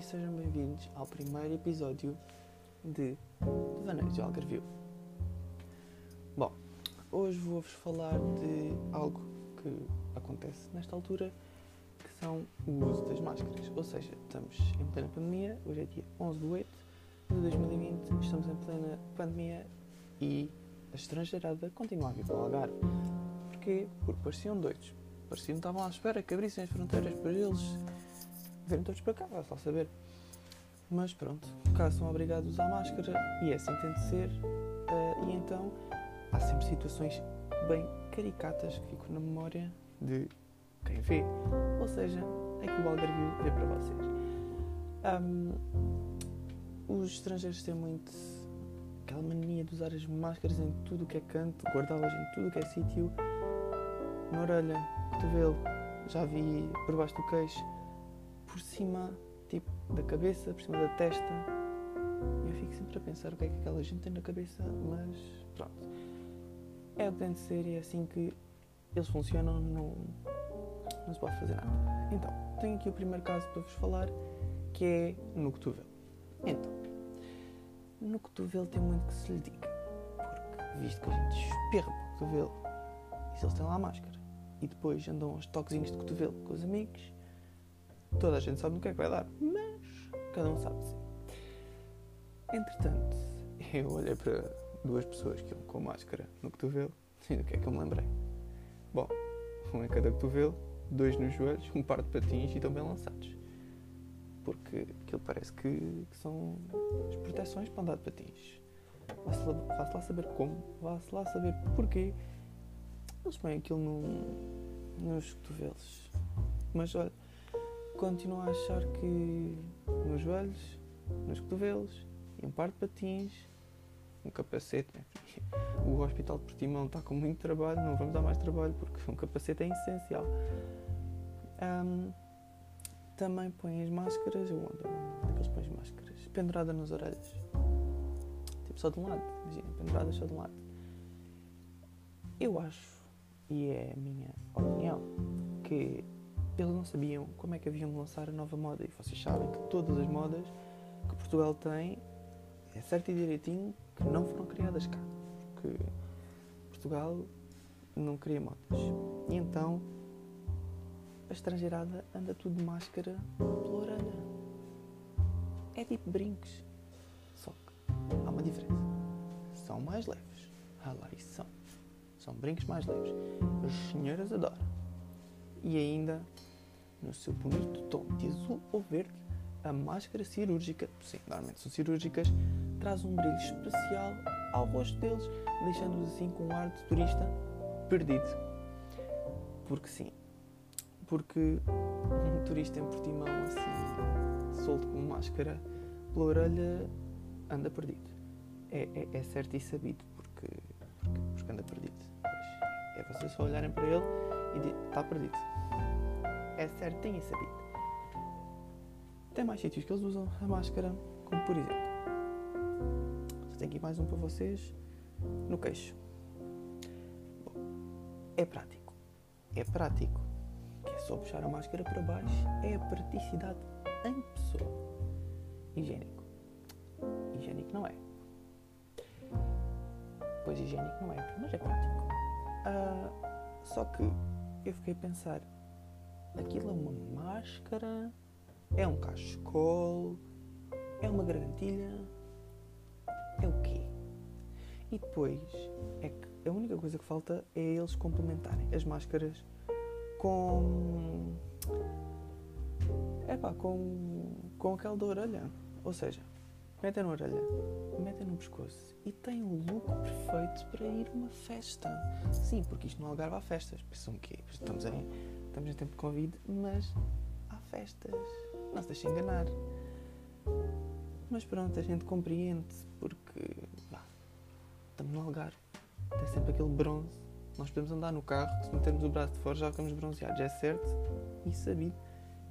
e sejam bem-vindos ao primeiro episódio de Devaneios de Algarvio. Bom, hoje vou-vos falar de algo que acontece nesta altura, que são o uso das máscaras. Ou seja, estamos em plena pandemia, hoje é dia 11 de 8 de 2020, estamos em plena pandemia e a estrangeirada continua a vir para o Algarve. Porquê? Porque pareciam doidos. Pareciam que estavam à espera que abrissem as fronteiras para eles virem todos para cá, vai só saber. Mas pronto, cá são obrigados a usar máscara e é assim tem de ser. Uh, e então há sempre situações bem caricatas que ficam na memória de quem vê. Ou seja, é que o Algarvio vê para vocês. Um, os estrangeiros têm muito aquela mania de usar as máscaras em tudo o que é canto, guardá-las em tudo o que é sítio, na orelha, cotovelo, já vi por baixo do queixo, por cima tipo, da cabeça, por cima da testa. Eu fico sempre a pensar o que é que aquela gente tem na cabeça, mas pronto. É o que tem de ser e é assim que eles funcionam, não, não se pode fazer nada. Então, tenho aqui o primeiro caso para vos falar, que é no cotovelo. Então, no cotovelo tem muito que se lhe diga, porque visto que a gente espirra para o cotovelo, e se eles têm lá a máscara, e depois andam aos toquezinhos de cotovelo com os amigos, Toda a gente sabe no que é que vai dar, mas cada um sabe de si. Entretanto, eu olhei para duas pessoas que iam com máscara no cotovelo e do que é que eu me lembrei? Bom, um em cada cotovelo, dois nos joelhos, um par de patins e estão bem lançados. Porque aquilo parece que, que são as proteções para andar de patins. Vá-se lá, vá lá, saber como, vá-se lá saber porquê. Eles põem aquilo no, nos cotovelos. Mas olha, continuo a achar que nos joelhos, nos cotovelos e um par de patins, um capacete. O Hospital de Portimão está com muito trabalho, não vamos dar mais trabalho porque um capacete é essencial. Um, também põem as máscaras, eu ando, onde é que eles põem as máscaras? Pendurada nas orelhas. Tipo só de um lado, imagina, penduradas só de um lado. Eu acho, e é a minha opinião, que eles não sabiam como é que haviam de lançar a nova moda. E vocês sabem que todas as modas que Portugal tem é certo e direitinho que não foram criadas cá. Porque Portugal não cria modas. E então a estrangeirada anda tudo de máscara pela. É tipo brincos. Só que há uma diferença. São mais leves. Ah lá, isso são. São brincos mais leves. As senhoras adoram. E ainda no seu bonito tom de azul ou verde, a máscara cirúrgica, sim, normalmente são cirúrgicas, traz um brilho especial ao rosto deles, deixando-os assim com um ar de turista perdido. Porque sim, porque um turista em Portimão assim, solto com máscara pela orelha, anda perdido. É, é, é certo e sabido, porque, porque, porque anda perdido. Pois, é vocês só olharem para ele e está perdido é certinho e sabido. Tem mais sítios que eles usam a máscara, como por exemplo, tenho aqui mais um para vocês, no queixo. Bom, é prático. É prático. Que é só puxar a máscara para baixo. É a praticidade em pessoa. Higiênico. Higiênico não é. Pois higiênico não é, mas é prático. Uh, só que eu fiquei a pensar, Aquilo é uma máscara, é um cachecol, é uma gargantilha, é o quê? E depois é que a única coisa que falta é eles complementarem as máscaras com. É pá, com, com aquela da orelha. Ou seja, metem na orelha, metem no pescoço e têm o look perfeito para ir a uma festa. Sim, porque isto no Algarve há festas. Pensam que estamos em estamos em tempo de Covid, mas há festas. Não se deixe enganar. Mas pronto, a gente compreende, porque bah, estamos no Algarve, tem sempre aquele bronze. Nós podemos andar no carro, se metermos o braço de fora já ficamos bronzeados. É certo e sabido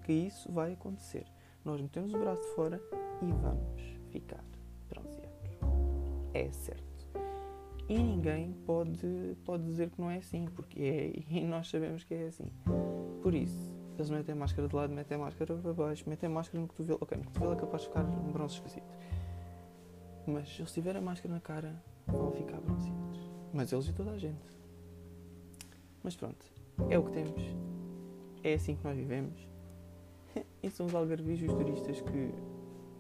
que isso vai acontecer. Nós metemos o braço de fora e vamos ficar bronzeados. É certo. E ninguém pode, pode dizer que não é assim, porque é, e nós sabemos que é assim. Por isso, Eles metem máscara de lado, metem máscara para baixo, metem máscara no cotovelo. Ok, no cotovelo é capaz de ficar um bronze esquisito. Mas se eles tiverem a máscara na cara, vão ficar bronzeados. Mas eles e toda a gente. Mas pronto, é o que temos. É assim que nós vivemos. E são os algarvios os turistas que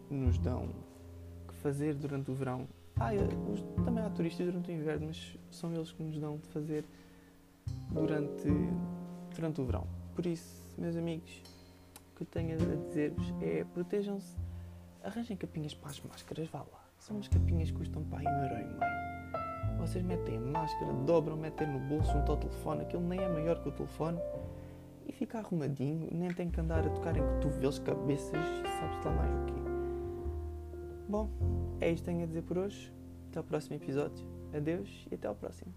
nos dão que fazer durante o verão. Ah, os, também há turistas durante o inverno, mas são eles que nos dão de fazer durante, durante o verão. Por isso, meus amigos, o que eu tenho a dizer-vos é protejam-se, arranjem capinhas para as máscaras, vá lá. São umas capinhas que custam para aí um euro e meio. Vocês metem a máscara, dobram, metem no bolso junto ao telefone, aquilo nem é maior que o telefone e fica arrumadinho, nem tem que andar a tocar em cotovelos, cabeças, sabes lá mais o quê. Bom, é isto que tenho a dizer por hoje. Até ao próximo episódio. Adeus e até ao próximo.